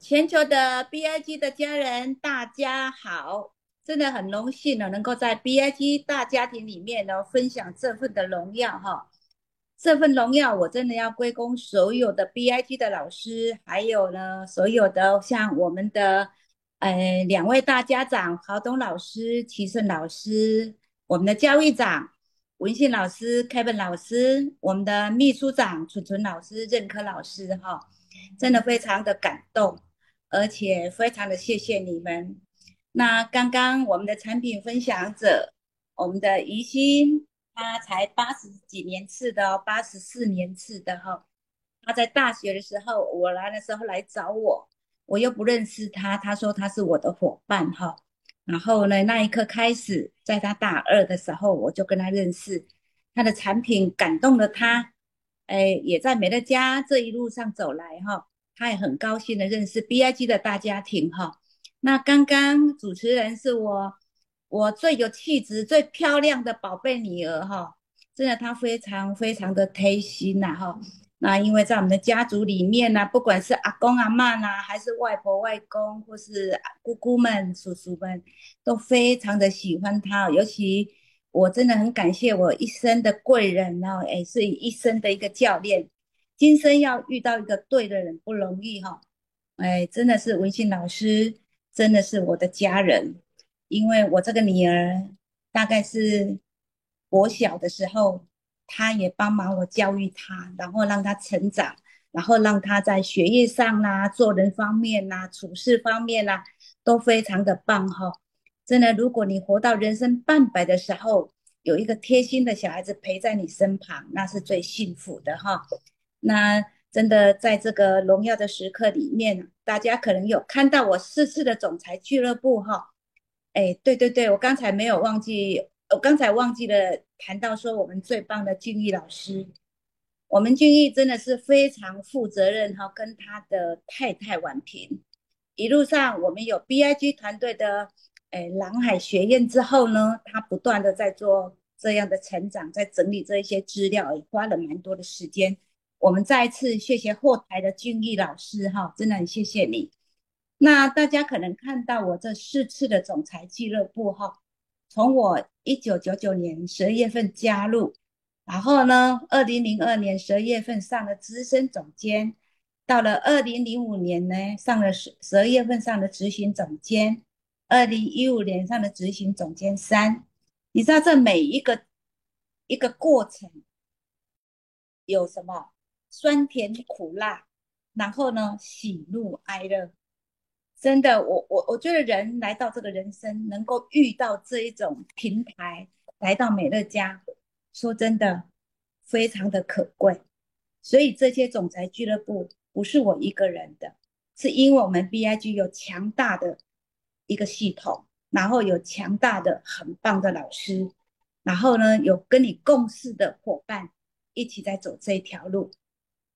全球的 BIG 的家人，大家好！真的很荣幸呢，能够在 BIG 大家庭里面呢，分享这份的荣耀哈。这份荣耀，我真的要归功所有的 BIG 的老师，还有呢，所有的像我们的呃两位大家长，郝东老师、齐顺老师，我们的教育长文信老师、Kevin 老师，我们的秘书长纯纯老师、任科老师哈，真的非常的感动。而且非常的谢谢你们。那刚刚我们的产品分享者，我们的宜心，他才八十几年次的哦，八十四年次的哈。他在大学的时候，我来的时候来找我，我又不认识他，他说他是我的伙伴哈。然后呢，那一刻开始，在他大二的时候，我就跟他认识，他的产品感动了他，哎，也在美乐家这一路上走来哈。他也很高兴的认识 BIG 的大家庭哈。那刚刚主持人是我我最有气质、最漂亮的宝贝女儿哈，真的她非常非常的贴心呐哈。那因为在我们的家族里面呢，不管是阿公阿妈呐，还是外婆外公，或是姑姑们、叔叔们，都非常的喜欢她。尤其我真的很感谢我一生的贵人哦，哎，是一生的一个教练。今生要遇到一个对的人不容易哈，哎，真的是文信老师，真的是我的家人，因为我这个女儿大概是我小的时候，她也帮忙我教育她，然后让她成长，然后让她在学业上啦、做人方面啦、处事方面啦，都非常的棒哈。真的，如果你活到人生半百的时候，有一个贴心的小孩子陪在你身旁，那是最幸福的哈。那真的在这个荣耀的时刻里面，大家可能有看到我四次的总裁俱乐部哈。哎，对对对，我刚才没有忘记，我刚才忘记了谈到说我们最棒的俊逸老师，我们俊逸真的是非常负责任哈，跟他的太太婉平一路上，我们有 BIG 团队的哎蓝海学院之后呢，他不断的在做这样的成长，在整理这一些资料，也花了蛮多的时间。我们再一次谢谢后台的俊逸老师哈，真的很谢谢你。那大家可能看到我这四次的总裁俱乐部哈，从我一九九九年十二月份加入，然后呢，二零零二年十二月份上了资深总监，到了二零零五年呢，上了十十二月份上了执行总监，二零一五年上了执行总监三。你知道这每一个一个过程有什么？酸甜苦辣，然后呢，喜怒哀乐，真的，我我我觉得人来到这个人生，能够遇到这一种平台，来到美乐家，说真的，非常的可贵。所以这些总裁俱乐部不是我一个人的，是因为我们 BIG 有强大的一个系统，然后有强大的很棒的老师，然后呢，有跟你共事的伙伴，一起在走这一条路。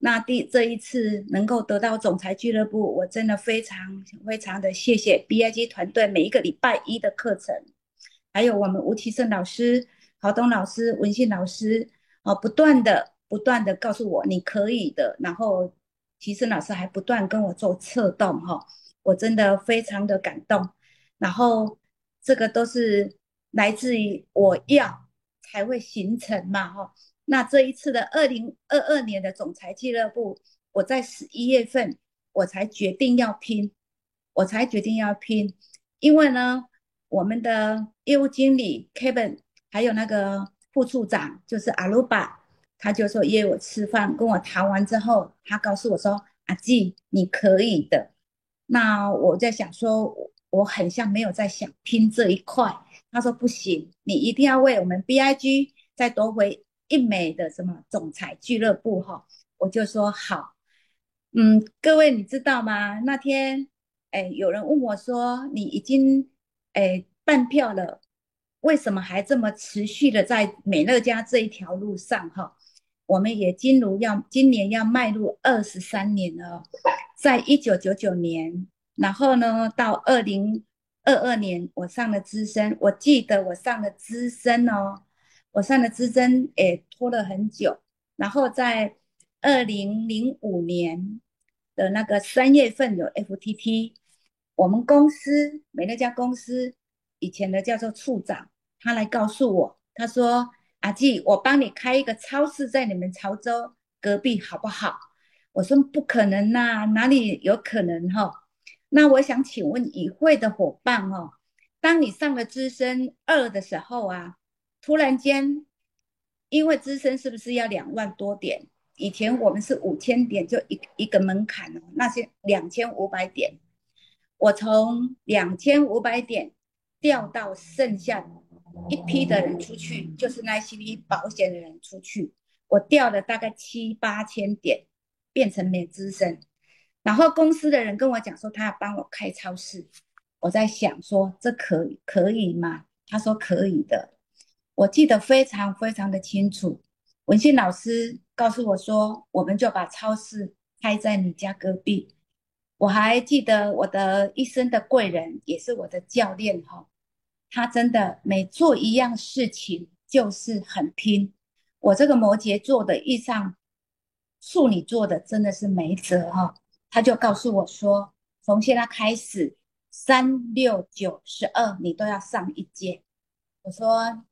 那第这一次能够得到总裁俱乐部，我真的非常非常的谢谢 BIG 团队每一个礼拜一的课程，还有我们吴其胜老师、郝东老师、文信老师，哦，不断的不断的告诉我你可以的，然后其胜老师还不断跟我做策动哈，我真的非常的感动，然后这个都是来自于我要才会形成嘛哈。那这一次的二零二二年的总裁俱乐部，我在十一月份我才决定要拼，我才决定要拼，因为呢，我们的业务经理 Kevin 还有那个副处长就是阿鲁巴，他就说约我吃饭，跟我谈完之后，他告诉我说：“阿季，你可以的。”那我在想说，我很像没有在想拼这一块。他说：“不行，你一定要为我们 BIG 再夺回。”一美的什么总裁俱乐部哈，我就说好，嗯，各位你知道吗？那天哎，有人问我说，你已经哎办票了，为什么还这么持续的在美乐家这一条路上哈？我们也进入要今年要迈入二十三年了，在一九九九年，然后呢到二零二二年我上了资深，我记得我上了资深哦。我上的资深也拖了很久，然后在二零零五年，的那个三月份有 FTT，我们公司美乐家公司以前的叫做处长，他来告诉我，他说：“阿纪，我帮你开一个超市在你们潮州隔壁好不好？”我说：“不可能呐，哪里有可能哈？”那我想请问与会的伙伴哦，当你上了资深二的时候啊，突然间，因为资深是不是要两万多点？以前我们是五千点就一一个门槛哦，那些两千五百点，我从两千五百点掉到剩下一批的人出去，就是那些保险的人出去，我掉了大概七八千点，变成免资深。然后公司的人跟我讲说，他要帮我开超市，我在想说这可可以吗？他说可以的，我记得非常非常的清楚。文信老师告诉我说：“我们就把超市开在你家隔壁。”我还记得我的一生的贵人也是我的教练哈，他真的每做一样事情就是很拼。我这个摩羯座的遇上处女座的真的是没辙哈。他就告诉我说：“从现在开始，三六九十二你都要上一阶。”我说：“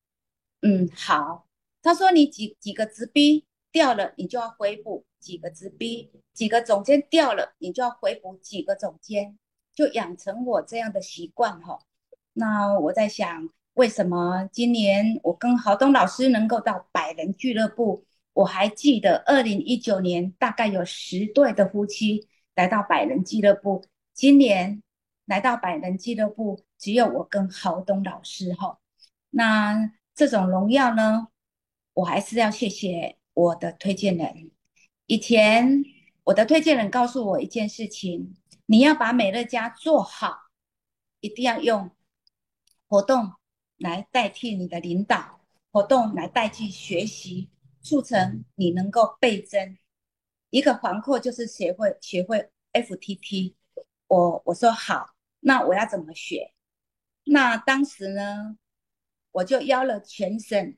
嗯，好。”他说：“你几几个直逼掉了，你就要回补几个直逼；几个总监掉了，你就要回补几个总监，就养成我这样的习惯哈。那我在想，为什么今年我跟郝东老师能够到百人俱乐部？我还记得二零一九年大概有十对的夫妻来到百人俱乐部，今年来到百人俱乐部只有我跟郝东老师哈。那这种荣耀呢？”我还是要谢谢我的推荐人。以前我的推荐人告诉我一件事情：你要把美乐家做好，一定要用活动来代替你的领导，活动来代替学习，促成你能够倍增。一个环扣就是学会学会 FTT。我我说好，那我要怎么学？那当时呢，我就邀了全省。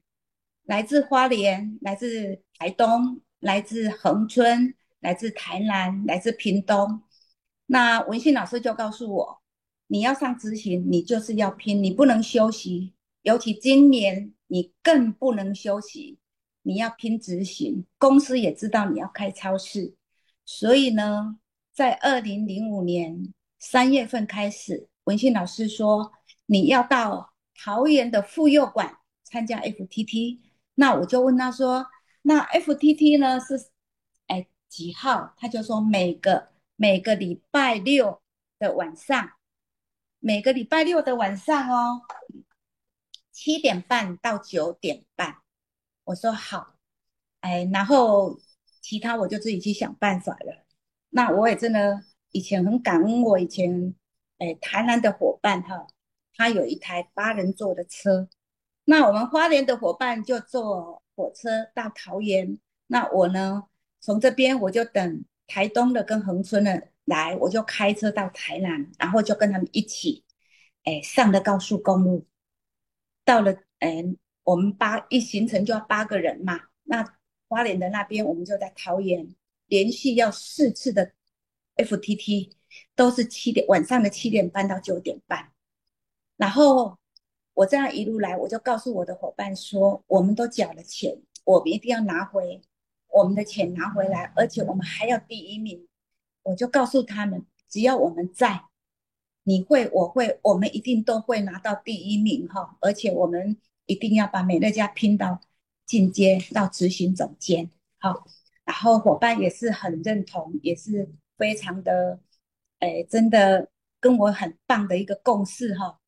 来自花莲，来自台东，来自恒春，来自台南，来自屏东。那文信老师就告诉我，你要上执行，你就是要拼，你不能休息。尤其今年，你更不能休息，你要拼执行。公司也知道你要开超市，所以呢，在二零零五年三月份开始，文信老师说你要到桃园的妇幼馆参加 FTT。那我就问他说：“那 FTT 呢是哎几号？”他就说：“每个每个礼拜六的晚上，每个礼拜六的晚上哦，七点半到九点半。”我说：“好。”哎，然后其他我就自己去想办法了。那我也真的以前很感恩我以前哎台南的伙伴哈，他有一台八人座的车。那我们花莲的伙伴就坐火车到桃园，那我呢，从这边我就等台东的跟恒春的来，我就开车到台南，然后就跟他们一起，哎，上了高速公路，到了，哎，我们八一行程就要八个人嘛，那花莲的那边我们就在桃园，连续要四次的 FTT，都是七点晚上的七点半到九点半，然后。我这样一路来，我就告诉我的伙伴说：“我们都缴了钱，我们一定要拿回我们的钱拿回来，而且我们还要第一名。”我就告诉他们：“只要我们在，你会，我会，我们一定都会拿到第一名哈！而且我们一定要把美乐家拼到进阶到执行总监。”好，然后伙伴也是很认同，也是非常的，哎，真的跟我很棒的一个共识哈。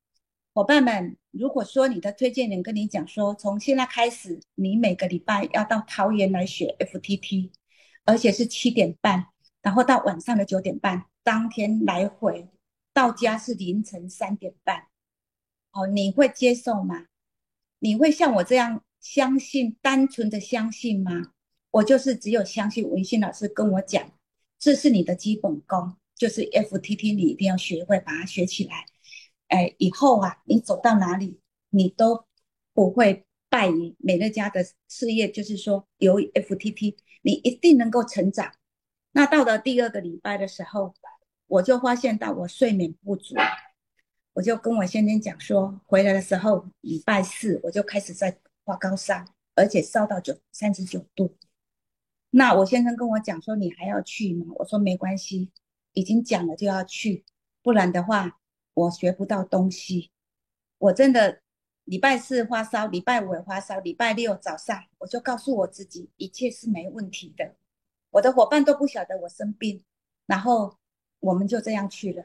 伙伴们，如果说你的推荐人跟你讲说，从现在开始，你每个礼拜要到桃园来学 FTT，而且是七点半，然后到晚上的九点半，当天来回，到家是凌晨三点半，哦，你会接受吗？你会像我这样相信，单纯的相信吗？我就是只有相信文心老师跟我讲，这是你的基本功，就是 FTT，你一定要学会，把它学起来。哎，以后啊，你走到哪里，你都不会败于美乐家的事业。就是说，由 FTT，你一定能够成长。那到了第二个礼拜的时候，我就发现到我睡眠不足，我就跟我先生讲说，回来的时候礼拜四我就开始在发高烧，而且烧到九三十九度。那我先生跟我讲说，你还要去吗？我说没关系，已经讲了就要去，不然的话我学不到东西。我真的礼拜四发烧，礼拜五也发烧，礼拜六早上我就告诉我自己，一切是没问题的。我的伙伴都不晓得我生病，然后我们就这样去了。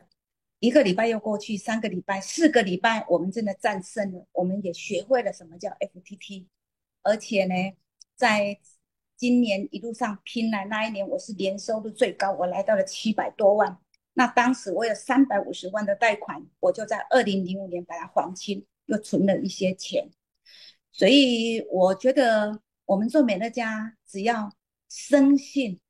一个礼拜又过去，三个礼拜，四个礼拜，我们真的战胜了。我们也学会了什么叫 FTT，而且呢，在今年一路上拼来，那一年我是年收入最高，我来到了七百多万。那当时我有三百五十万的贷款，我就在二零零五年把它还清，又存了一些钱。所以我觉得我们做美乐家，只要。生性，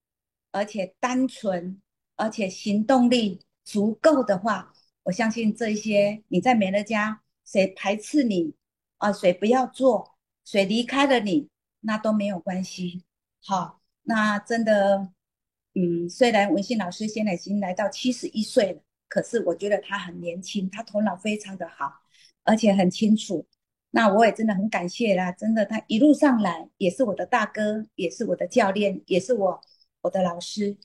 而且单纯，而且行动力足够的话，我相信这些你在美乐家，谁排斥你啊，谁不要做，谁离开了你，那都没有关系。好，那真的，嗯，虽然文信老师现在已经来到七十一岁了，可是我觉得他很年轻，他头脑非常的好，而且很清楚。那我也真的很感谢啦，真的，他一路上来也是我的大哥，也是我的教练，也是我我的老师。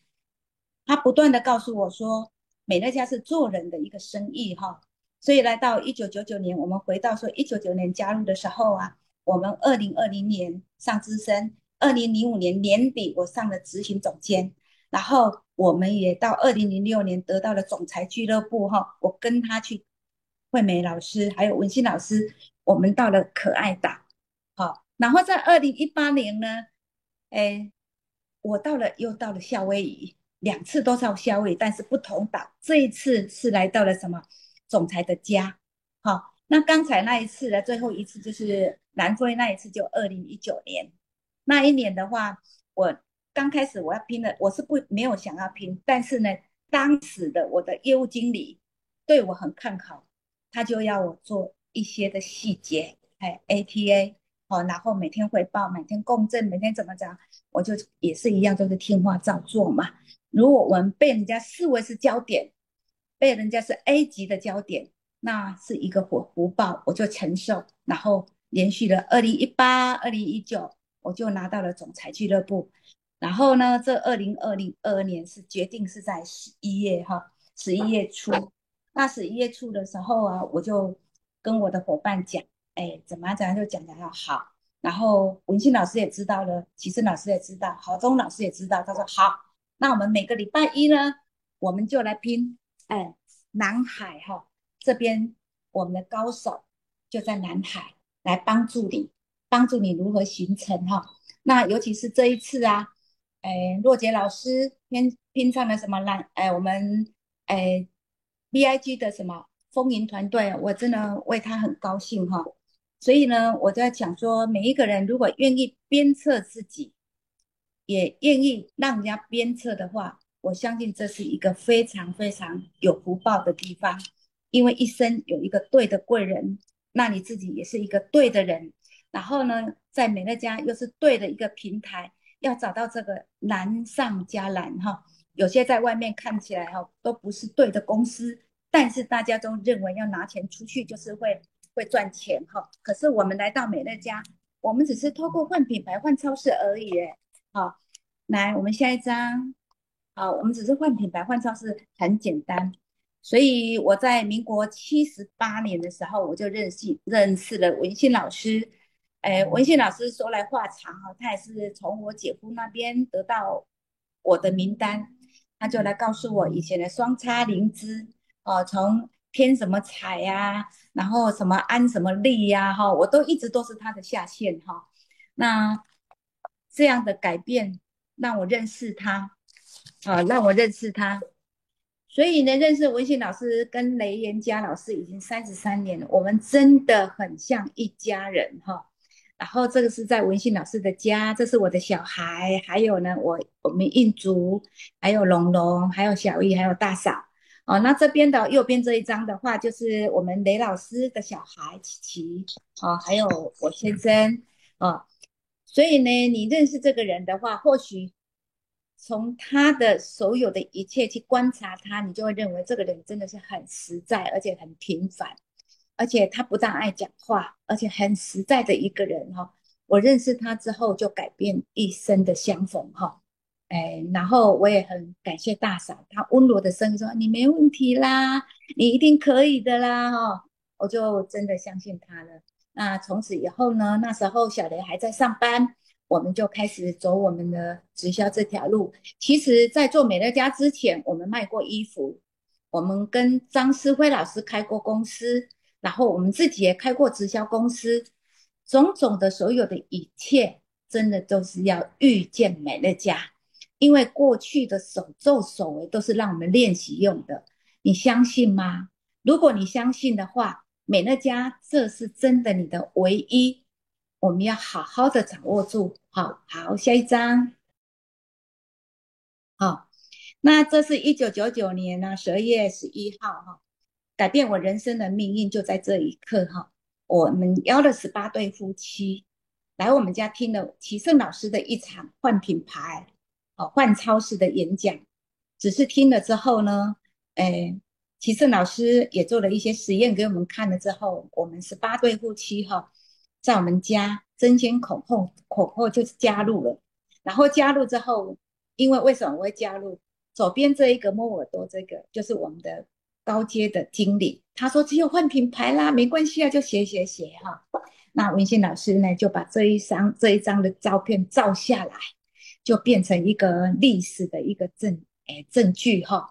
他不断的告诉我说，美乐家是做人的一个生意哈。所以来到一九九九年，我们回到说一九九年加入的时候啊，我们二零二零年上资深，二零零五年年底我上了执行总监，然后我们也到二零零六年得到了总裁俱乐部哈，我跟他去惠美老师还有文心老师。我们到了可爱岛，好，然后在二零一八年呢，哎，我到了又到了夏威夷，两次都到夏威夷，但是不同岛。这一次是来到了什么总裁的家，好，那刚才那一次的最后一次就是南非那一次，就二零一九年那一年的话，我刚开始我要拼的，我是不没有想要拼，但是呢，当时的我的业务经理对我很看好，他就要我做。一些的细节，哎，ATA，好，然后每天汇报，每天共振，每天怎么着，我就也是一样，就是听话照做嘛。如果我们被人家视为是焦点，被人家是 A 级的焦点，那是一个福福报，我就承受。然后连续了二零一八、二零一九，我就拿到了总裁俱乐部。然后呢，这二零二零二二年是决定是在十一月哈，十一月初。那十一月初的时候啊，我就。跟我的伙伴讲，哎，怎么怎样就讲讲要好。然后文心老师也知道了，齐生老师也知道，郝忠老师也知道。他说好，那我们每个礼拜一呢，我们就来拼。哎，南海哈这边，我们的高手就在南海来帮助你，帮助你如何形成哈。那尤其是这一次啊，哎，若杰老师拼拼上了什么蓝？哎，我们哎，B I G 的什么？风云团队，我真的为他很高兴哈。所以呢，我在讲说，每一个人如果愿意鞭策自己，也愿意让人家鞭策的话，我相信这是一个非常非常有福报的地方。因为一生有一个对的贵人，那你自己也是一个对的人。然后呢，在美乐家又是对的一个平台，要找到这个难上加难哈。有些在外面看起来哈都不是对的公司。但是大家都认为要拿钱出去就是会会赚钱哈，可是我们来到美乐家，我们只是透过换品牌换超市而已好，来我们下一张，好，我们只是换品牌换超市很简单，所以我在民国七十八年的时候我就认识认识了文信老师，哎，文信老师说来话长哈，他也是从我姐夫那边得到我的名单，他就来告诉我以前的双叉灵芝。哦，从偏什么彩呀，然后什么安什么利呀，哈，我都一直都是他的下线哈。那这样的改变让我认识他，啊，让我认识他。所以呢，认识文信老师跟雷岩佳老师已经三十三年了，我们真的很像一家人哈。然后这个是在文信老师的家，这是我的小孩，还有呢，我我们印竹，还有龙龙，还有小玉，还有大嫂。哦，那这边的右边这一张的话，就是我们雷老师的小孩琪琪，哦，还有我先生，哦，所以呢，你认识这个人的话，或许从他的所有的一切去观察他，你就会认为这个人真的是很实在，而且很平凡，而且他不但爱讲话，而且很实在的一个人哈。我认识他之后，就改变一生的相逢哈。哎，然后我也很感谢大嫂，她温柔的声音说：“你没问题啦，你一定可以的啦。”哈，我就真的相信他了。那从此以后呢，那时候小雷还在上班。我们就开始走我们的直销这条路。其实，在做美乐家之前，我们卖过衣服，我们跟张思辉老师开过公司，然后我们自己也开过直销公司。种种的所有的一切，真的都是要遇见美乐家，因为过去的手咒手为都是让我们练习用的。你相信吗？如果你相信的话，美乐家这是真的，你的唯一。我们要好好的掌握住，好好下一张，好，那这是一九九九年呢十二月十一号哈，改变我人生的命运就在这一刻哈。我们邀了十八对夫妻来我们家听了齐胜老师的一场换品牌、哦换超市的演讲，只是听了之后呢，诶，齐胜老师也做了一些实验给我们看了之后，我们十八对夫妻哈。在我们家争先恐后，恐后就加入了。然后加入之后，因为为什么我会加入？左边这一个摸耳朵，这个就是我们的高阶的经理。他说只有换品牌啦，没关系啊，就写写写哈。那文信老师呢，就把这一张这一张的照片照下来，就变成一个历史的一个证诶证据哈。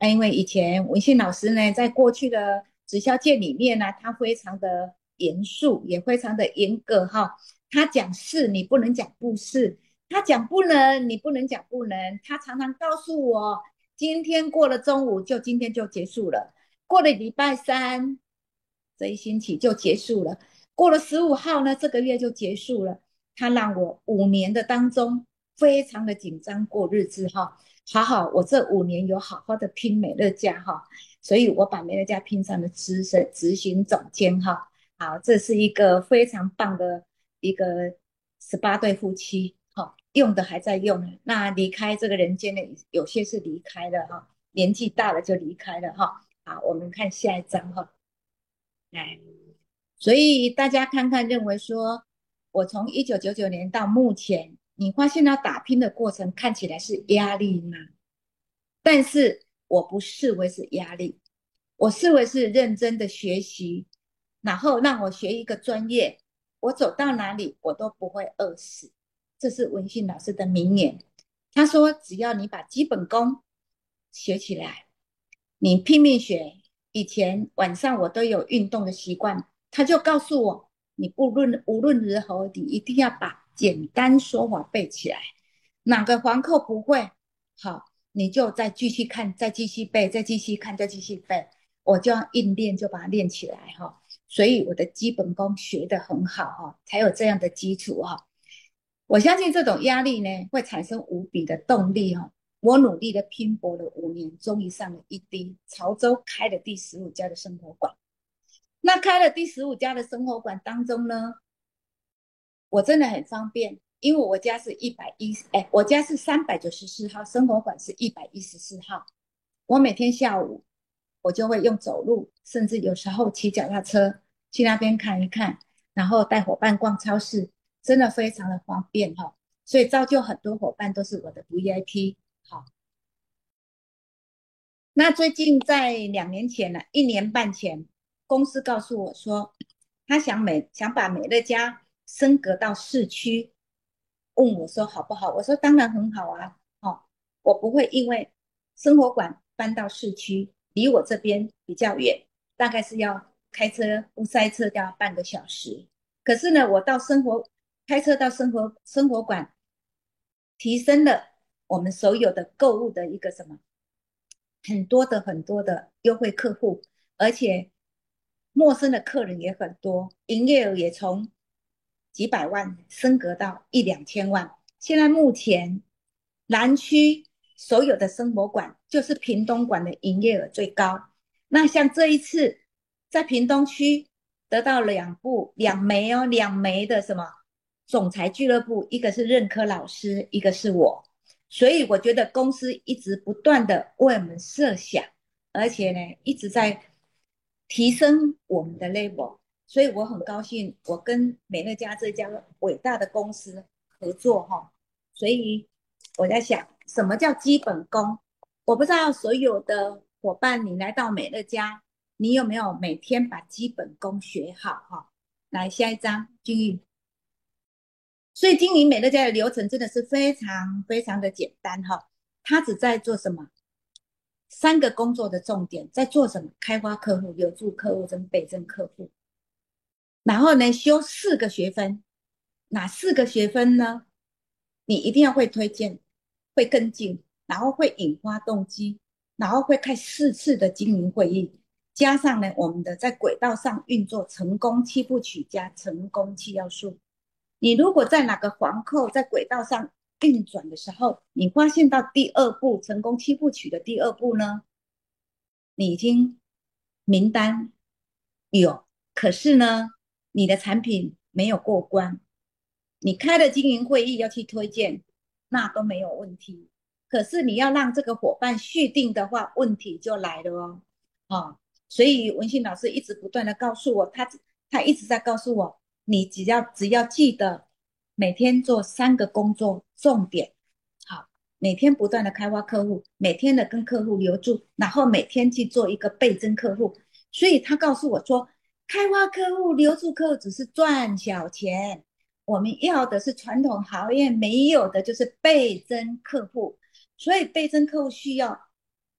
因为以前文信老师呢，在过去的直销界里面呢，他非常的。严肃也非常的严格哈，他讲是，你不能讲不是；他讲不能，你不能讲不能。他常常告诉我，今天过了中午就今天就结束了，过了礼拜三这一星期就结束了，过了十五号呢这个月就结束了。他让我五年的当中非常的紧张过日子哈，好好我这五年有好好的拼美乐家哈，所以我把美乐家拼上了资深执行总监哈。好，这是一个非常棒的一个十八对夫妻，用的还在用。那离开这个人间的有些是离开了哈，年纪大了就离开了哈。好，我们看下一张哈，来，所以大家看看，认为说我从一九九九年到目前，你发现他打拼的过程看起来是压力吗？但是我不视为是压力，我视为是认真的学习。然后让我学一个专业，我走到哪里我都不会饿死。这是文信老师的名言。他说：“只要你把基本功学起来，你拼命学。以前晚上我都有运动的习惯，他就告诉我：你不论无论如何，你一定要把简单说法背起来。哪个环扣不会好，你就再继续看，再继续背，再继续看，再继续背。我就要硬练，就把它练起来哈。”所以我的基本功学得很好哈，才有这样的基础哈。我相信这种压力呢，会产生无比的动力哈。我努力的拼搏了五年，终于上了一滴潮州开了第十五家的生活馆。那开了第十五家的生活馆当中呢，我真的很方便，因为我家是一百一哎，我家是三百九十四号，生活馆是一百一十四号。我每天下午。我就会用走路，甚至有时候骑脚踏车去那边看一看，然后带伙伴逛超市，真的非常的方便哈。所以造就很多伙伴都是我的 VIP。好，那最近在两年前呢，一年半前，公司告诉我说，他想美想把美乐家升格到市区，问我说好不好？我说当然很好啊。哦，我不会因为生活馆搬到市区。离我这边比较远，大概是要开车不塞车要半个小时。可是呢，我到生活开车到生活生活馆，提升了我们所有的购物的一个什么很多的很多的优惠客户，而且陌生的客人也很多，营业额也从几百万升格到一两千万。现在目前南区。所有的生活馆就是屏东馆的营业额最高。那像这一次在屏东区得到两部两枚哦，两枚的什么总裁俱乐部，一个是任科老师，一个是我。所以我觉得公司一直不断的为我们设想，而且呢一直在提升我们的 level，所以我很高兴我跟美乐家这家伟大的公司合作哈。所以我在想，什么叫基本功？我不知道所有的伙伴，你来到美乐家，你有没有每天把基本功学好哈？来下一张，君玉。所以经营美乐家的流程真的是非常非常的简单哈，他只在做什么？三个工作的重点在做什么？开发客户、留住客户跟倍增客户。然后呢，修四个学分，哪四个学分呢？你一定要会推荐，会跟进，然后会引发动机，然后会开四次的经营会议，加上呢我们的在轨道上运作成功七部曲加成功七要素。你如果在哪个环扣在轨道上运转的时候，你发现到第二步成功七部曲的第二步呢，你已经名单有，可是呢，你的产品没有过关，你开的经营会议要去推荐，那都没有问题。可是你要让这个伙伴续订的话，问题就来了哦。啊，所以文信老师一直不断的告诉我，他他一直在告诉我。你只要只要记得每天做三个工作重点，好，每天不断的开发客户，每天的跟客户留住，然后每天去做一个倍增客户。所以他告诉我说，开发客户、留住客户只是赚小钱，我们要的是传统行业没有的，就是倍增客户。所以倍增客户需要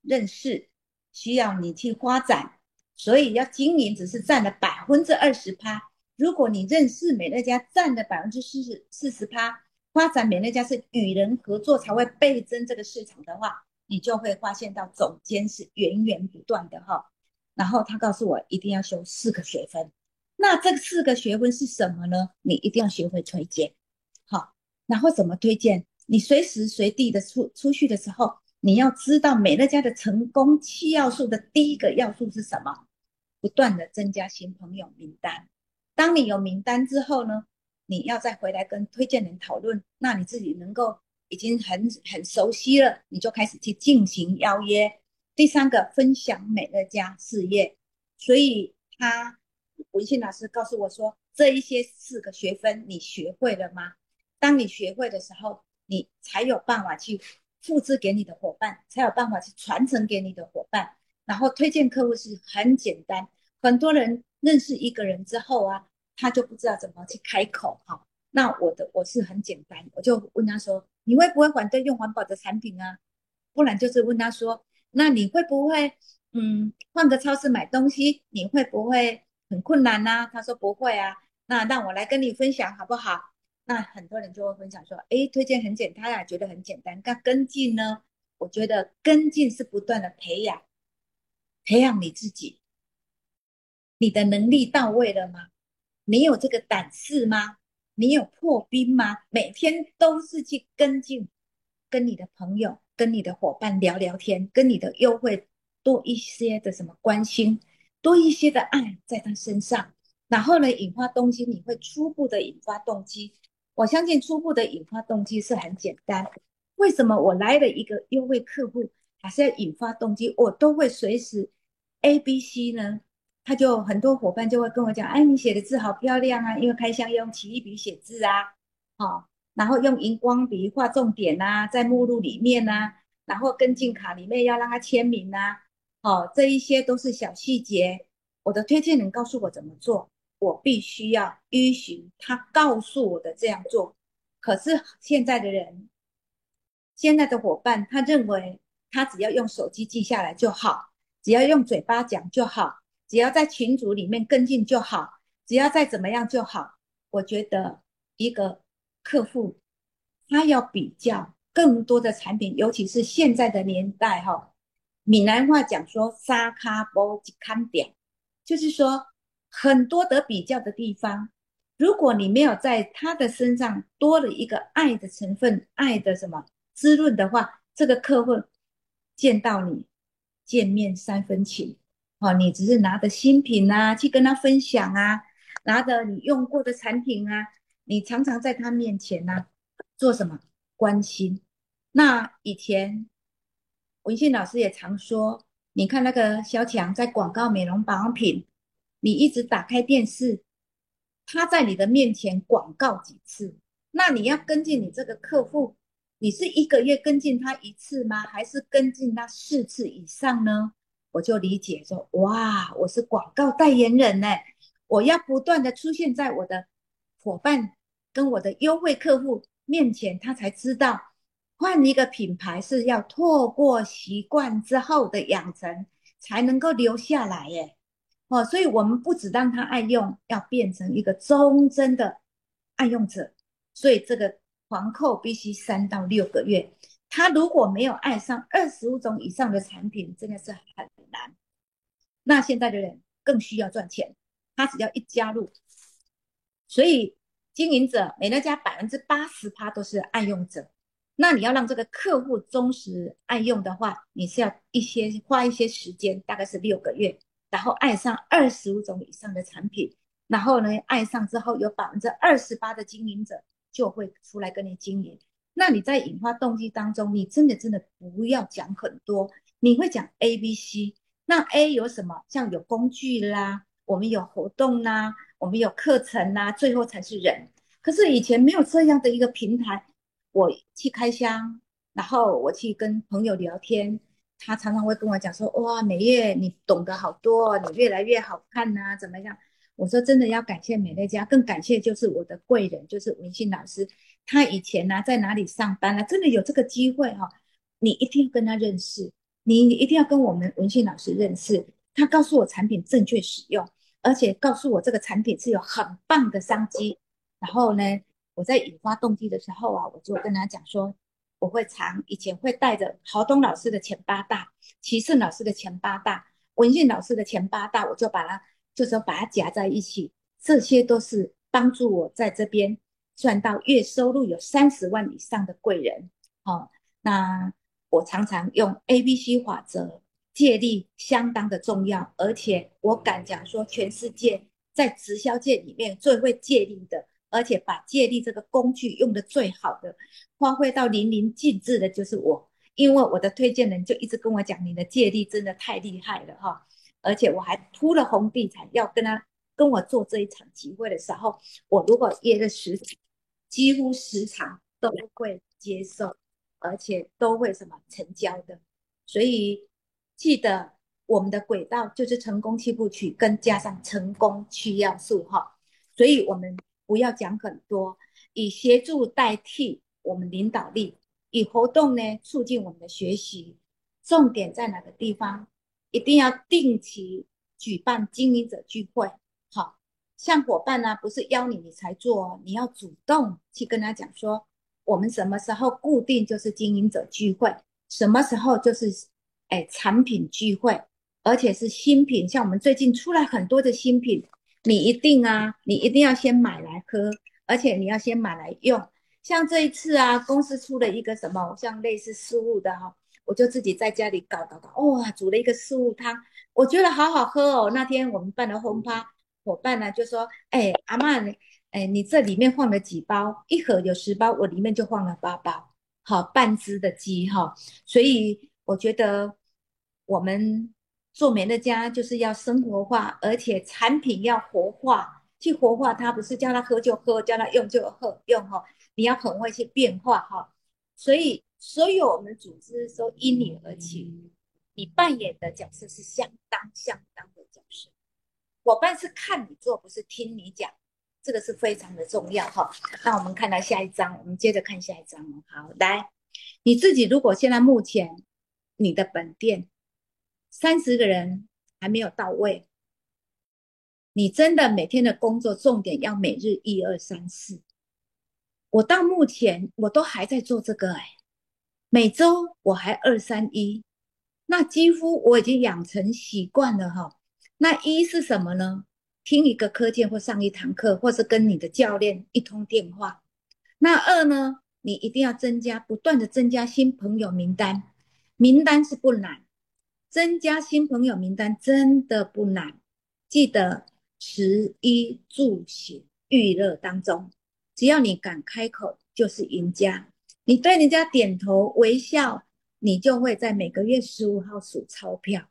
认识，需要你去发展，所以要经营只是占了百分之二十趴。如果你认识美乐家占的百分之四十四十趴，发展美乐家是与人合作才会倍增这个市场的话，你就会发现到总监是源源不断的哈。然后他告诉我一定要修四个学分，那这四个学分是什么呢？你一定要学会推荐，好，然后怎么推荐？你随时随地的出出去的时候，你要知道美乐家的成功七要素的第一个要素是什么？不断的增加新朋友名单。当你有名单之后呢，你要再回来跟推荐人讨论，那你自己能够已经很很熟悉了，你就开始去进行邀约。第三个，分享美乐家事业。所以他文信老师告诉我说，这一些四个学分你学会了吗？当你学会的时候，你才有办法去复制给你的伙伴，才有办法去传承给你的伙伴。然后推荐客户是很简单，很多人。认识一个人之后啊，他就不知道怎么去开口哈。那我的我是很简单，我就问他说：“你会不会反对用环保的产品啊？”不然就是问他说：“那你会不会嗯换个超市买东西？你会不会很困难呢？”他说：“不会啊。”那让我来跟你分享好不好？那很多人就会分享说：“哎，推荐很简单啊，觉得很简单。那跟进呢？我觉得跟进是不断的培养，培养你自己。”你的能力到位了吗？你有这个胆识吗？你有破冰吗？每天都是去跟进，跟你的朋友、跟你的伙伴聊聊天，跟你的优惠多一些的什么关心，多一些的爱在他身上，然后呢，引发动机，你会初步的引发动机。我相信初步的引发动机是很简单。为什么我来了一个优惠客户，还是要引发动机？我都会随时 A、B、C 呢？他就很多伙伴就会跟我讲，哎，你写的字好漂亮啊！因为开箱要用奇异笔写字啊，好，然后用荧光笔画重点呐，在目录里面呐，然后跟进卡里面要让他签名呐，好，这一些都是小细节。我的推荐人告诉我怎么做，我必须要依循他告诉我的这样做。可是现在的人，现在的伙伴，他认为他只要用手机记下来就好，只要用嘴巴讲就好。只要在群组里面跟进就好，只要再怎么样就好。我觉得一个客户他要比较更多的产品，尤其是现在的年代哈，闽南话讲说“沙卡波吉看点”，就是说很多得比较的地方。如果你没有在他的身上多了一个爱的成分、爱的什么滋润的话，这个客户见到你见面三分情。哦，你只是拿着新品啊去跟他分享啊，拿着你用过的产品啊，你常常在他面前呢做什么关心？那以前文信老师也常说，你看那个小强在广告美容保养品，你一直打开电视，他在你的面前广告几次？那你要跟进你这个客户，你是一个月跟进他一次吗？还是跟进他四次以上呢？我就理解说，哇，我是广告代言人呢，我要不断的出现在我的伙伴跟我的优惠客户面前，他才知道换一个品牌是要透过习惯之后的养成才能够留下来耶。哦，所以我们不只让他爱用，要变成一个忠贞的爱用者。所以这个皇后必须三到六个月，他如果没有爱上二十五种以上的产品，真的是很难。那现在的人更需要赚钱，他只要一加入，所以经营者美乐家百分之八十趴都是爱用者。那你要让这个客户忠实爱用的话，你是要一些花一些时间，大概是六个月，然后爱上二十五种以上的产品，然后呢，爱上之后有百分之二十八的经营者。就会出来跟你经营。那你在引发动机当中，你真的真的不要讲很多，你会讲 A、B、C。那 A 有什么？像有工具啦，我们有活动啦，我们有课程啦，最后才是人。可是以前没有这样的一个平台，我去开箱，然后我去跟朋友聊天，他常常会跟我讲说：“哇，美月你懂得好多，你越来越好看呐，怎么样？”我说真的要感谢美乐家，更感谢就是我的贵人，就是文信老师。他以前呢在哪里上班呢？真的有这个机会哈，你一定要跟他认识，你你一定要跟我们文信老师认识。他告诉我产品正确使用，而且告诉我这个产品是有很棒的商机。然后呢，我在引发动机的时候啊，我就跟他讲说，我会常以前会带着豪东老师的前八大、齐胜老师的前八大、文信老师的前八大，我就把它。就说把它夹在一起，这些都是帮助我在这边赚到月收入有三十万以上的贵人。好，那我常常用 A、B、C 法则，借力相当的重要，而且我敢讲说，全世界在直销界里面最会借力的，而且把借力这个工具用的最好的，发挥到淋漓尽致的就是我，因为我的推荐人就一直跟我讲，你的借力真的太厉害了哈。而且我还铺了红地毯，要跟他跟我做这一场集会的时候，我如果约了十，几乎十场都会接受，而且都会什么成交的。所以记得我们的轨道就是成功七部曲，跟加上成功七要素哈。所以我们不要讲很多，以协助代替我们领导力，以活动呢促进我们的学习。重点在哪个地方？一定要定期举办经营者聚会，好像伙伴呢，不是邀你你才做，你要主动去跟他讲说，我们什么时候固定就是经营者聚会，什么时候就是哎产品聚会，而且是新品，像我们最近出来很多的新品，你一定啊，你一定要先买来喝，而且你要先买来用，像这一次啊，公司出了一个什么，像类似事物的哈。我就自己在家里搞搞搞，哇，煮了一个四物汤，我觉得好好喝哦。那天我们办了轰趴，伙伴呢就说：“哎，阿曼，哎，你这里面放了几包？一盒有十包，我里面就放了八包，好半只的鸡哈。所以我觉得我们做美乐家就是要生活化，而且产品要活化，去活化它，不是叫它喝就喝，叫它用就喝用哈。你要很会去变化哈，所以。所有我们组织都因你而起，你扮演的角色是相当相当的角色。伙伴是看你做，不是听你讲，这个是非常的重要哈。那我们看到下一章，我们接着看下一章哦。好，来，你自己如果现在目前你的本店三十个人还没有到位，你真的每天的工作重点要每日一二三四。我到目前我都还在做这个哎。每周我还二三一，那几乎我已经养成习惯了哈。那一是什么呢？听一个课件或上一堂课，或是跟你的教练一通电话。那二呢？你一定要增加，不断的增加新朋友名单。名单是不难，增加新朋友名单真的不难。记得食衣住行娱乐当中，只要你敢开口，就是赢家。你对人家点头微笑，你就会在每个月十五号数钞票。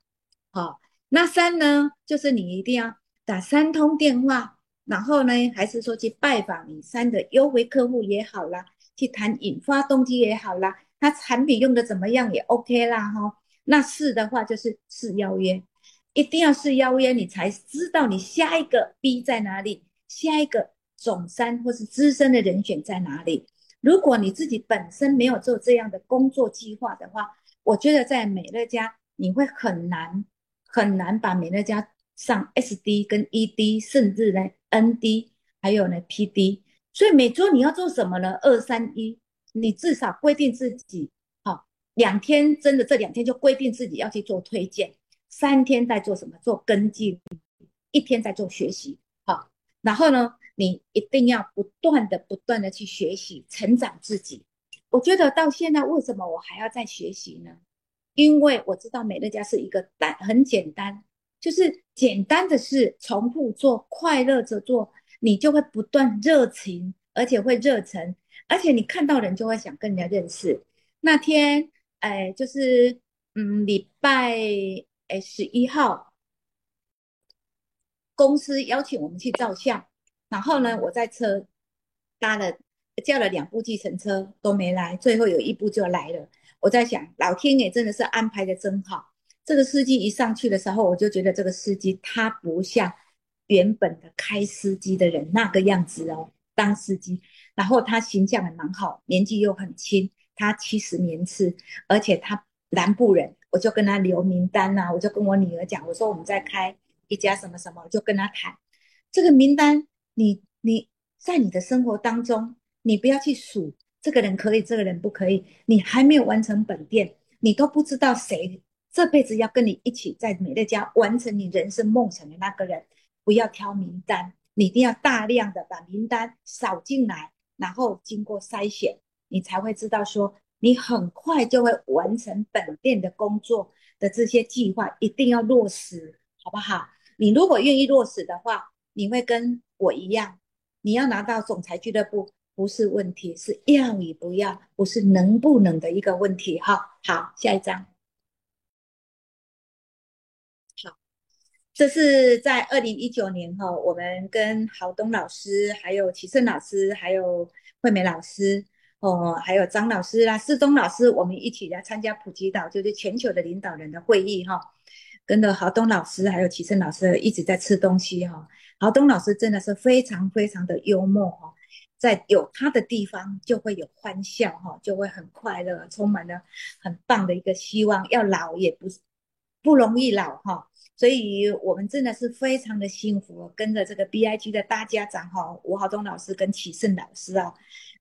好，那三呢，就是你一定要打三通电话，然后呢，还是说去拜访你三的优惠客户也好啦，去谈引发动机也好啦，他产品用的怎么样也 OK 啦哈。那四的话就是四邀约，一定要是邀约，你才知道你下一个 B 在哪里，下一个总三或是资深的人选在哪里。如果你自己本身没有做这样的工作计划的话，我觉得在美乐家你会很难很难把美乐家上 SD 跟 ED，甚至呢 ND，还有呢 PD。所以每周你要做什么呢？二三一，你至少规定自己，好，两天真的这两天就规定自己要去做推荐，三天在做什么？做跟进，一天在做学习，好，然后呢？你一定要不断的、不断的去学习、成长自己。我觉得到现在，为什么我还要再学习呢？因为我知道美乐家是一个单很简单，就是简单的事重复做，快乐着做，你就会不断热情，而且会热忱，而且你看到人就会想跟人家认识。那天，哎，就是嗯，礼拜哎十一号，公司邀请我们去照相。然后呢，我在车搭了叫了两部计程车都没来，最后有一部就来了。我在想，老天爷真的是安排的真好。这个司机一上去的时候，我就觉得这个司机他不像原本的开司机的人那个样子哦，当司机。然后他形象也蛮好，年纪又很轻，他七十年次，而且他南部人，我就跟他留名单呐，我就跟我女儿讲，我说我们在开一家什么什么，就跟他谈这个名单。你你在你的生活当中，你不要去数这个人可以，这个人不可以。你还没有完成本店，你都不知道谁这辈子要跟你一起在美乐家完成你人生梦想的那个人。不要挑名单，你一定要大量的把名单扫进来，然后经过筛选，你才会知道说你很快就会完成本店的工作的这些计划，一定要落实，好不好？你如果愿意落实的话，你会跟。我一样，你要拿到总裁俱乐部不是问题，是要与不要，不是能不能的一个问题。哈，好，下一张。好，这是在二零一九年哈，我们跟郝东老师、还有齐胜老师、还有惠美老师哦，还有张老师啦、施东老师，我们一起来参加普吉岛，就是全球的领导人的会议哈。跟着郝东老师还有齐胜老师一直在吃东西哈。郝东老师真的是非常非常的幽默哈，在有他的地方就会有欢笑哈，就会很快乐，充满了很棒的一个希望。要老也不不容易老哈，所以我们真的是非常的幸福，跟着这个 B I G 的大家长哈，吴浩东老师跟启胜老师啊，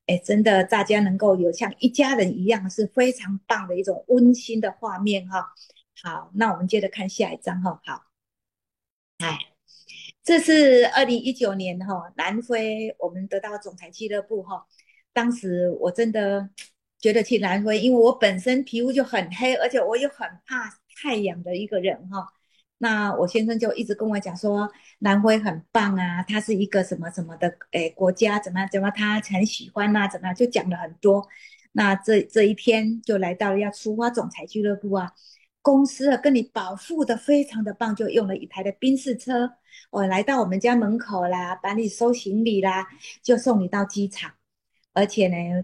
哎，真的大家能够有像一家人一样，是非常棒的一种温馨的画面哈。好，那我们接着看下一张哈，好，哎。这是二零一九年哈，南非我们得到总裁俱乐部哈。当时我真的觉得去南非，因为我本身皮肤就很黑，而且我又很怕太阳的一个人哈。那我先生就一直跟我讲说，南非很棒啊，它是一个什么什么的诶国家，怎么怎么他很喜欢呐，怎么样就讲了很多。那这这一天就来到要出发总裁俱乐部啊。公司啊，跟你保护的非常的棒，就用了一台的宾士车，我来到我们家门口啦，把你收行李啦，就送你到机场。而且呢，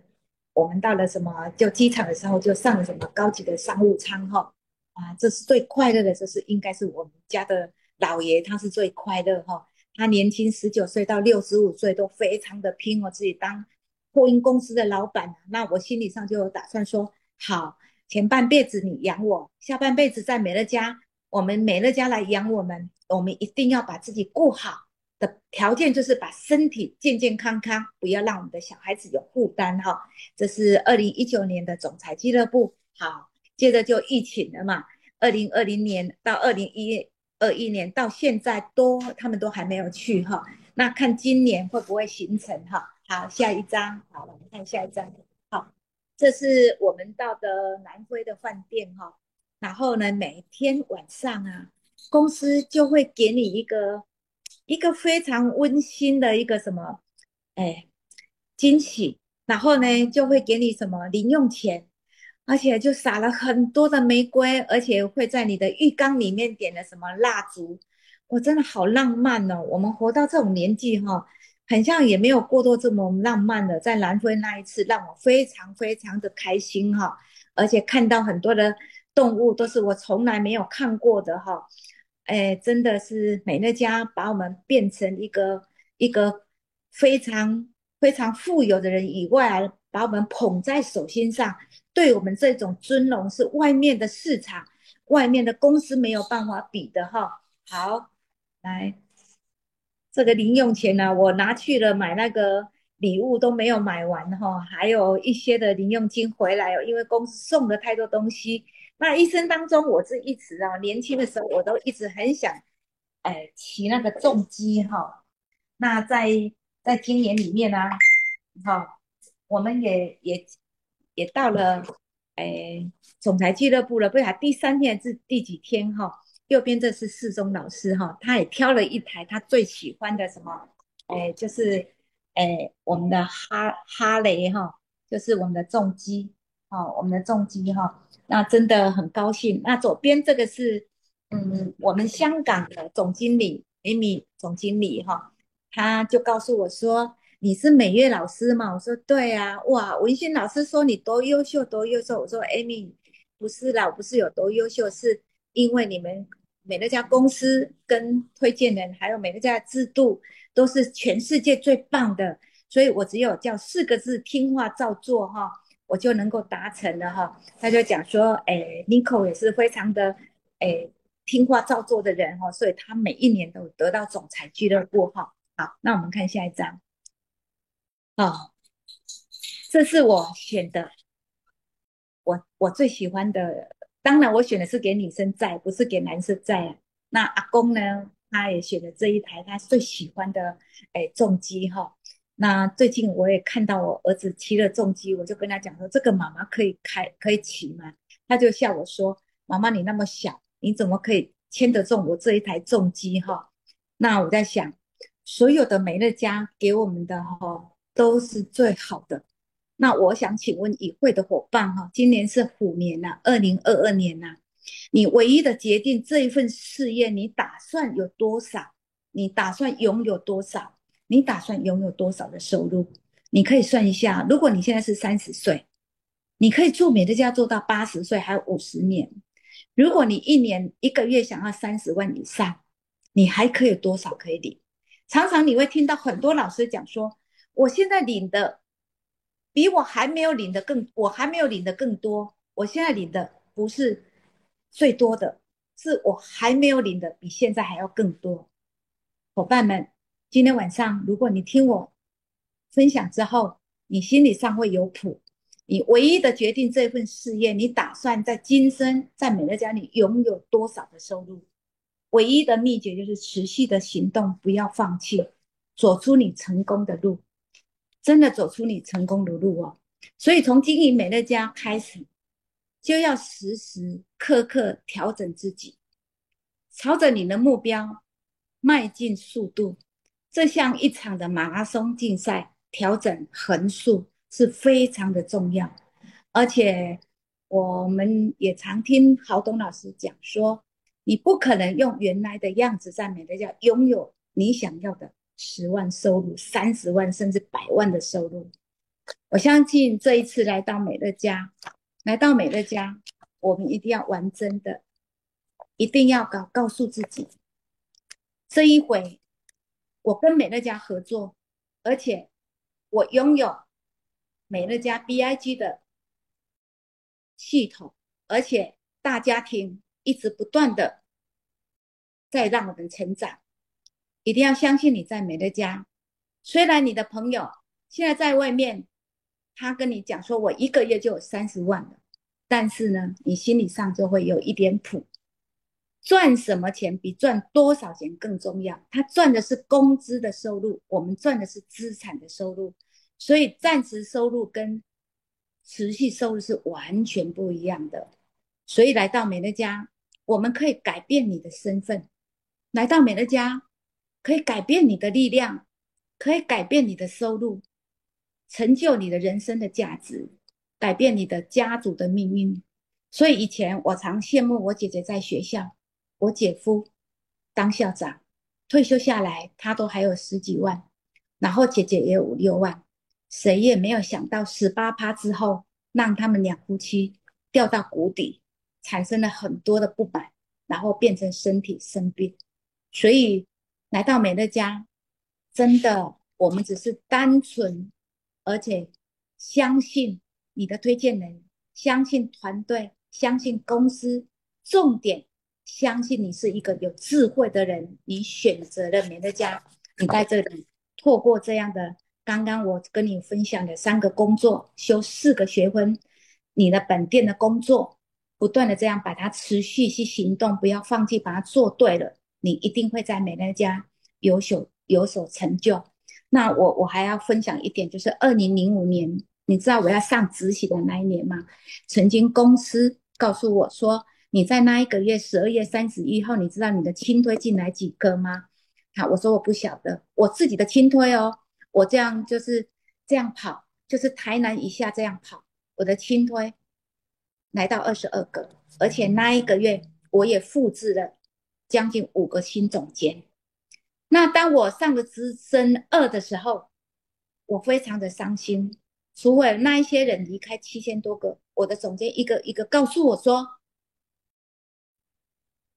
我们到了什么，就机场的时候就上了什么高级的商务舱哈。啊，这是最快乐的，这是应该是我们家的老爷，他是最快乐哈。他年轻十九岁到六十五岁都非常的拼，我自己当货运公司的老板，那我心理上就有打算说好。前半辈子你养我，下半辈子在美乐家，我们美乐家来养我们。我们一定要把自己顾好的条件就是把身体健健康康，不要让我们的小孩子有负担哈。这是二零一九年的总裁俱乐部。好，接着就疫情了嘛。二零二零年到二零一二一年到现在都他们都还没有去哈。那看今年会不会形成哈？好，下一张，好，我们看下一张。这是我们到的南非的饭店哈，然后呢，每天晚上啊，公司就会给你一个一个非常温馨的一个什么，哎，惊喜，然后呢就会给你什么零用钱，而且就撒了很多的玫瑰，而且会在你的浴缸里面点了什么蜡烛，我真的好浪漫哦！我们活到这种年纪哈，很像也没有过多这么浪漫的。在南非那一次，让我非常非常的开心哈，而且看到很多的动物都是我从来没有看过的哈。哎，真的是美乐家把我们变成一个一个非常非常富有的人以外，把我们捧在手心上，对我们这种尊荣是外面的市场、外面的公司没有办法比的哈。好，来，这个零用钱呢，我拿去了买那个礼物都没有买完哈，还有一些的零用金回来哦，因为公司送了太多东西。那一生当中，我是一直啊，年轻的时候我都一直很想，哎，骑那个重机哈。那在在今年里面呢，哈，我们也也也到了哎总裁俱乐部了，不晓得第三天是第几天哈。右边这是世宗老师哈，他也挑了一台他最喜欢的什么，哎，就是哎我们的哈哈雷哈，就是我们的重机，哦，我们的重机哈。那真的很高兴。那左边这个是，嗯，我们香港的总经理 Amy 总经理哈，他就告诉我说：“你是美月老师吗？”我说：“对啊。”哇，文轩老师说你多优秀，多优秀。我说：“Amy 不是啦，我不是有多优秀，是因为你们美乐家公司跟推荐人还有美乐家制度都是全世界最棒的，所以我只有叫四个字：听话照做哈。”我就能够达成了哈，他就讲说，哎，Nico 也是非常的，哎，听话照做的人哈，所以他每一年都得到总裁俱乐部哈。好，那我们看下一张，哦，这是我选的，我我最喜欢的，当然我选的是给女生在，不是给男生在。那阿公呢，他也选了这一台他最喜欢的，哎，重机哈。那最近我也看到我儿子骑了重机，我就跟他讲说：“这个妈妈可以开，可以骑吗？”他就笑我说：“妈妈你那么小，你怎么可以牵得动我这一台重机？”哈，那我在想，所有的美乐家给我们的哈都是最好的。那我想请问与会的伙伴哈，今年是虎年呐，二零二二年呐，你唯一的决定这一份事业，你打算有多少？你打算拥有多少？你打算拥有多少的收入？你可以算一下。如果你现在是三十岁，你可以做美乐家做到八十岁，还有五十年。如果你一年一个月想要三十万以上，你还可以有多少可以领？常常你会听到很多老师讲说，我现在领的比我还没有领的更，我还没有领的更多。我现在领的不是最多的，是我还没有领的比现在还要更多。伙伴们。今天晚上，如果你听我分享之后，你心理上会有谱。你唯一的决定这份事业，你打算在今生在美乐家里拥有多少的收入？唯一的秘诀就是持续的行动，不要放弃，走出你成功的路，真的走出你成功的路哦。所以从经营美乐家开始，就要时时刻刻调整自己，朝着你的目标迈进速度。这像一场的马拉松竞赛，调整横竖是非常的重要。而且我们也常听郝董老师讲说，你不可能用原来的样子在美乐家拥有你想要的十万收入、三十万甚至百万的收入。我相信这一次来到美乐家，来到美乐家，我们一定要玩真的，一定要告告诉自己，这一回。我跟美乐家合作，而且我拥有美乐家 BIG 的系统，而且大家庭一直不断的在让我们成长。一定要相信你在美乐家，虽然你的朋友现在在外面，他跟你讲说我一个月就有三十万了，但是呢，你心理上就会有一点谱。赚什么钱比赚多少钱更重要？他赚的是工资的收入，我们赚的是资产的收入，所以暂时收入跟持续收入是完全不一样的。所以来到美乐家，我们可以改变你的身份；来到美乐家，可以改变你的力量，可以改变你的收入。成就你的人生的价值，改变你的家族的命运。所以以前我常羡慕我姐姐在学校，我姐夫当校长，退休下来他都还有十几万，然后姐姐也有五六万，谁也没有想到十八趴之后，让他们两夫妻掉到谷底，产生了很多的不满，然后变成身体生病。所以来到美乐家，真的我们只是单纯。而且相信你的推荐人，相信团队，相信公司，重点相信你是一个有智慧的人。你选择了美乐家，你在这里透过这样的刚刚我跟你分享的三个工作，修四个学分，你的本店的工作，不断的这样把它持续去行动，不要放弃，把它做对了，你一定会在美乐家有所有所成就。那我我还要分享一点，就是二零零五年，你知道我要上执行的那一年吗？曾经公司告诉我说，你在那一个月十二月三十一号，你知道你的轻推进来几个吗？好，我说我不晓得，我自己的轻推哦，我这样就是这样跑，就是台南以下这样跑，我的轻推来到二十二个，而且那一个月我也复制了将近五个新总监。那当我上了资深二的时候，我非常的伤心。除了那一些人离开七千多个，我的总监一个一个告诉我说：“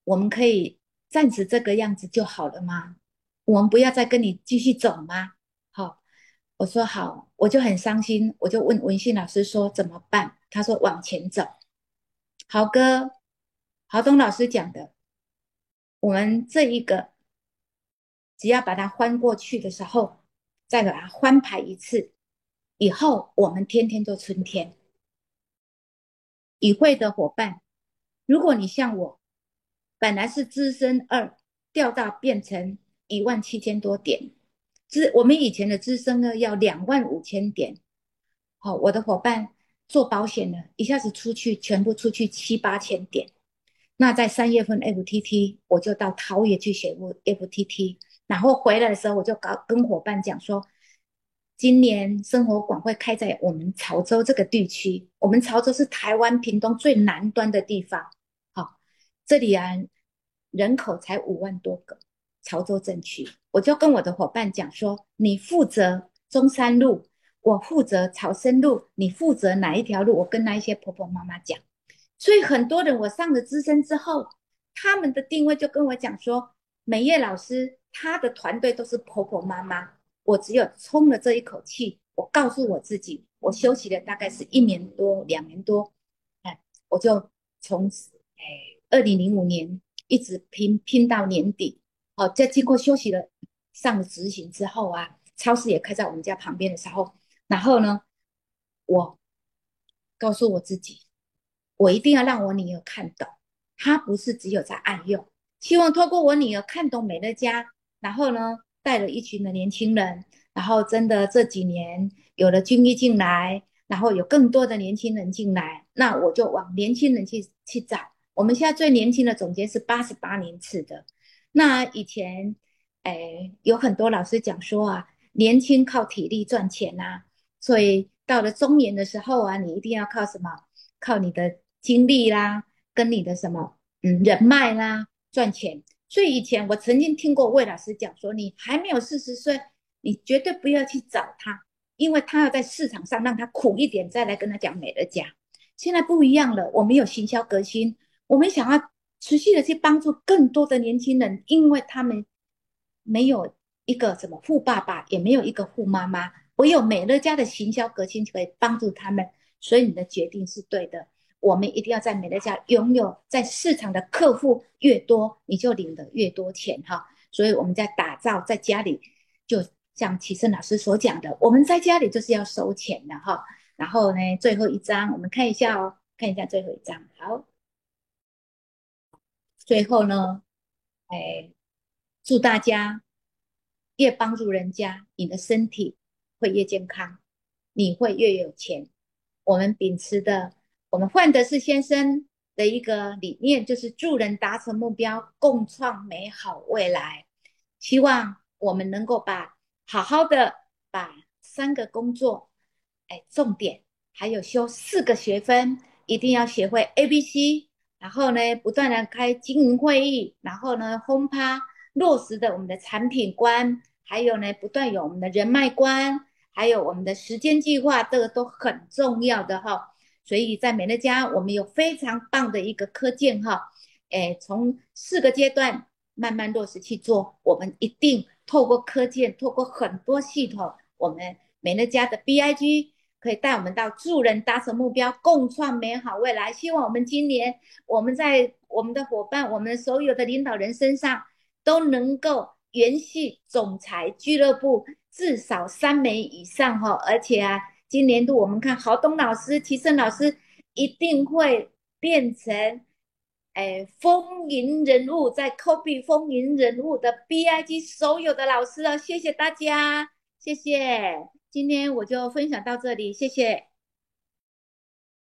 我们可以暂时这个样子就好了吗？我们不要再跟你继续走吗？”好，我说好，我就很伤心，我就问文信老师说怎么办？他说往前走。豪哥，豪东老师讲的，我们这一个。只要把它翻过去的时候，再把它翻牌一次，以后我们天天做春天。与会的伙伴，如果你像我，本来是资深二，掉到变成一万七千多点，资我们以前的资深二要两万五千点。好，我的伙伴做保险的，一下子出去全部出去七八千点。那在三月份 FTT，我就到桃园去学 FTT。然后回来的时候，我就搞跟伙伴讲说，今年生活馆会开在我们潮州这个地区。我们潮州是台湾屏东最南端的地方，好，这里啊人口才五万多个，潮州镇区。我就跟我的伙伴讲说，你负责中山路，我负责潮生路，你负责哪一条路？我跟那一些婆婆妈妈讲。所以很多人我上了资深之后，他们的定位就跟我讲说，美业老师。他的团队都是婆婆妈妈，我只有冲了这一口气。我告诉我自己，我休息了大概是一年多、两年多，哎，我就从此哎二零零五年一直拼拼到年底。哦，在经过休息了、上了执行之后啊，超市也开在我们家旁边的时候，然后呢，我告诉我自己，我一定要让我女儿看懂，她不是只有在爱用，希望透过我女儿看懂美乐家。然后呢，带了一群的年轻人，然后真的这几年有了军医进来，然后有更多的年轻人进来，那我就往年轻人去去找。我们现在最年轻的总监是八十八年次的，那以前，哎，有很多老师讲说啊，年轻靠体力赚钱呐，所以到了中年的时候啊，你一定要靠什么？靠你的精力啦，跟你的什么，嗯，人脉啦，赚钱。所以以前我曾经听过魏老师讲说，你还没有四十岁，你绝对不要去找他，因为他要在市场上让他苦一点，再来跟他讲美乐家。现在不一样了，我们有行销革新，我们想要持续的去帮助更多的年轻人，因为他们没有一个什么富爸爸，也没有一个富妈妈，唯有美乐家的行销革新可以帮助他们。所以你的决定是对的。我们一定要在美乐家拥有在市场的客户越多，你就领的越多钱哈。所以我们在打造在家里，就像启胜老师所讲的，我们在家里就是要收钱的哈。然后呢，最后一张我们看一下哦，看一下最后一张。好，最后呢，哎，祝大家越帮助人家，你的身体会越健康，你会越有钱。我们秉持的。我们换的是先生的一个理念，就是助人达成目标，共创美好未来。希望我们能够把好好的把三个工作哎，重点还有修四个学分，一定要学会 A、B、C，然后呢，不断的开经营会议，然后呢，轰趴落实的我们的产品观，还有呢，不断有我们的人脉观，还有我们的时间计划，这个都很重要的哈。所以在美乐家，我们有非常棒的一个科件哈，哎，从四个阶段慢慢落实去做，我们一定透过科件，透过很多系统，我们美乐家的 BIG 可以带我们到助人达成目标，共创美好未来。希望我们今年我们在我们的伙伴，我们所有的领导人身上都能够延续总裁俱乐部至少三枚以上哈，而且啊。今年度我们看豪东老师、齐胜老师一定会变成，哎，风云人物，在 copy 风云人物的 BIG 所有的老师哦，谢谢大家，谢谢。今天我就分享到这里，谢谢。